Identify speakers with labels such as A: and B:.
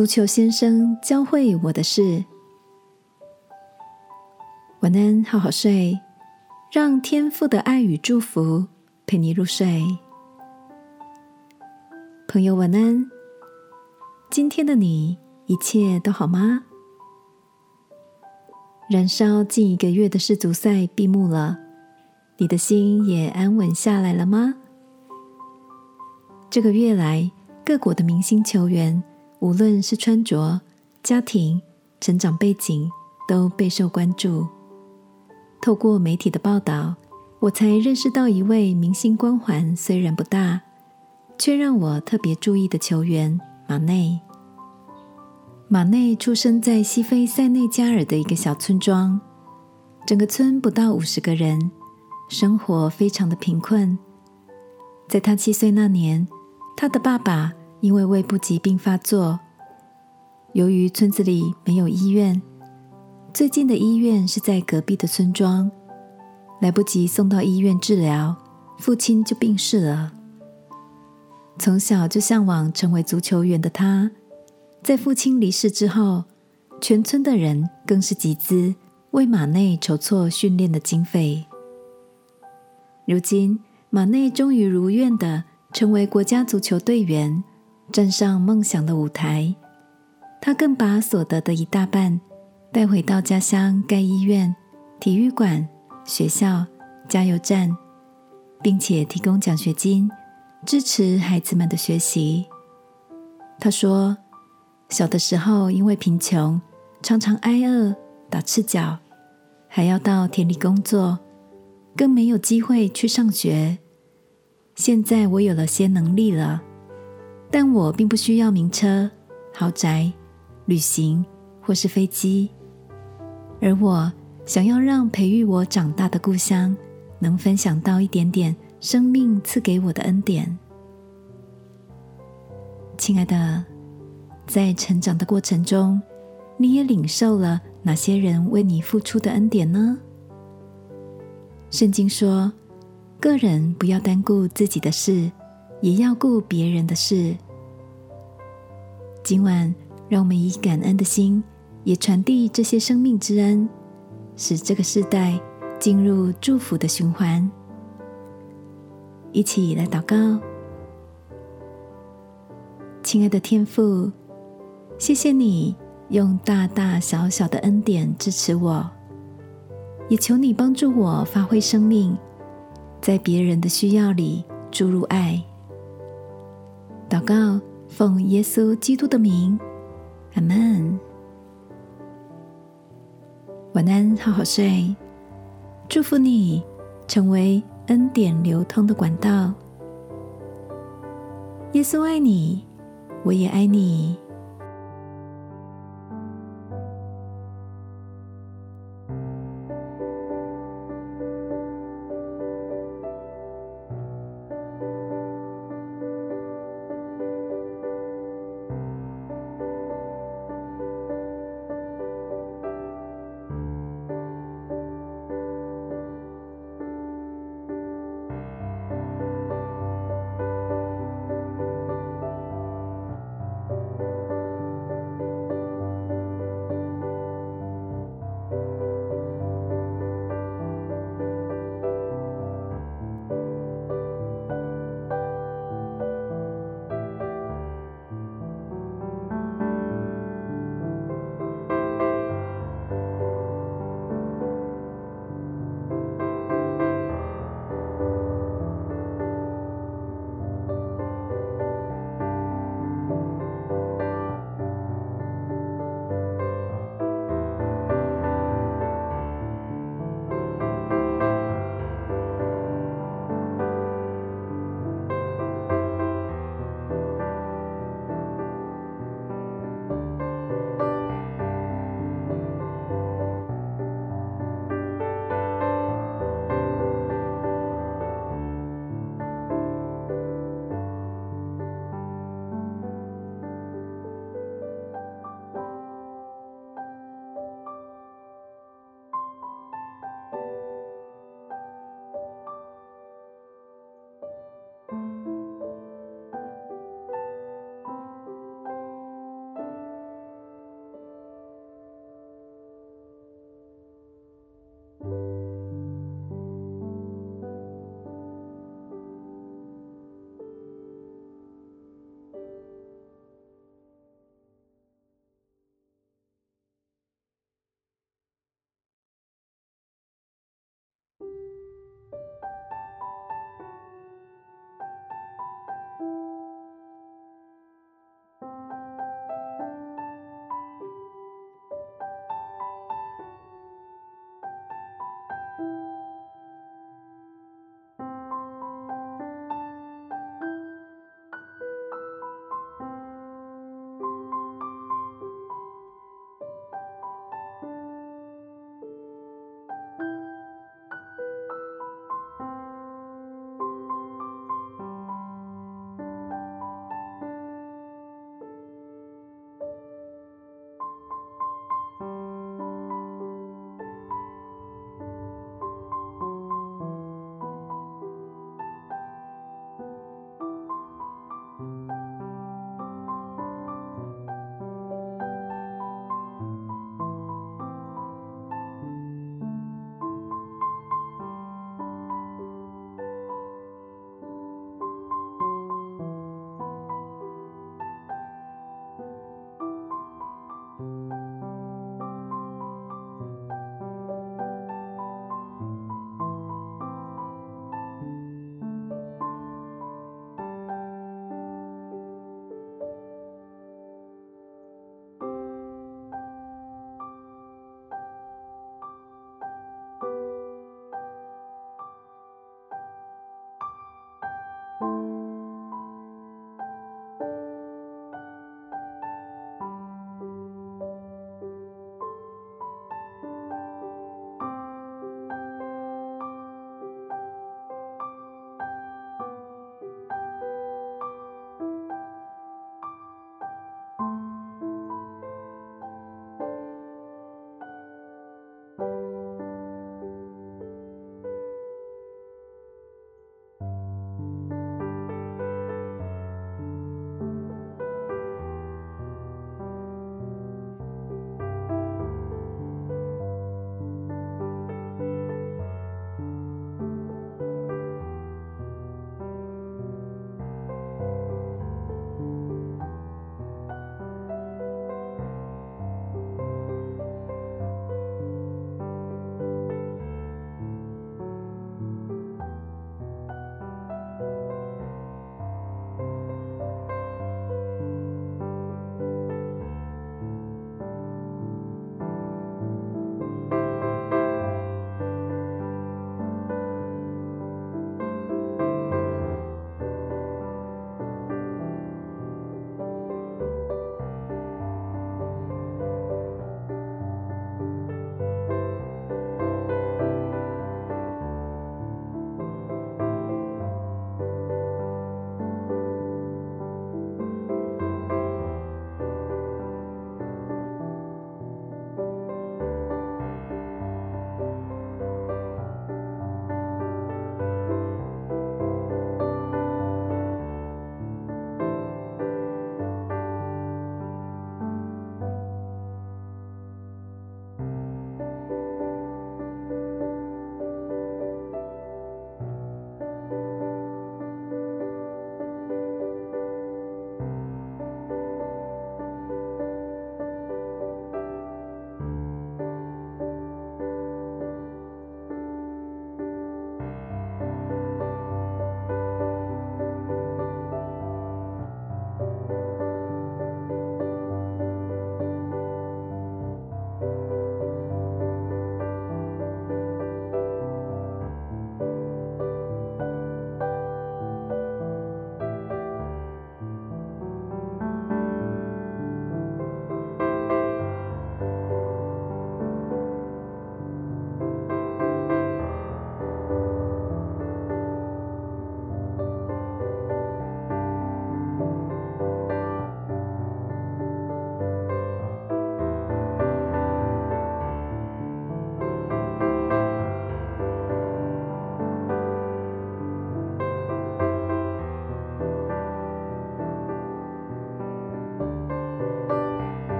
A: 足球先生教会我的事。晚安，好好睡，让天父的爱与祝福陪你入睡。朋友，晚安。今天的你一切都好吗？燃烧近一个月的世足赛闭幕了，你的心也安稳下来了吗？这个月来，各国的明星球员，无论是穿着、家庭、成长背景，都备受关注。透过媒体的报道，我才认识到一位明星光环虽然不大，却让我特别注意的球员马内。马内出生在西非塞内加尔的一个小村庄，整个村不到五十个人，生活非常的贫困。在他七岁那年，他的爸爸因为胃部疾病发作，由于村子里没有医院，最近的医院是在隔壁的村庄，来不及送到医院治疗，父亲就病逝了。从小就向往成为足球员的他。在父亲离世之后，全村的人更是集资为马内筹措训练的经费。如今，马内终于如愿的成为国家足球队员，站上梦想的舞台。他更把所得的一大半带回到家乡盖医院、体育馆、学校、加油站，并且提供奖学金，支持孩子们的学习。他说。小的时候，因为贫穷，常常挨饿、打赤脚，还要到田里工作，更没有机会去上学。现在我有了些能力了，但我并不需要名车、豪宅、旅行或是飞机，而我想要让培育我长大的故乡，能分享到一点点生命赐给我的恩典。亲爱的。在成长的过程中，你也领受了哪些人为你付出的恩典呢？圣经说：“个人不要单顾自己的事，也要顾别人的事。”今晚，让我们以感恩的心，也传递这些生命之恩，使这个世代进入祝福的循环。一起来祷告，亲爱的天父。谢谢你用大大小小的恩典支持我，也求你帮助我发挥生命，在别人的需要里注入爱。祷告，奉耶稣基督的名，阿门。晚安，好好睡。祝福你成为恩典流通的管道。耶稣爱你，我也爱你。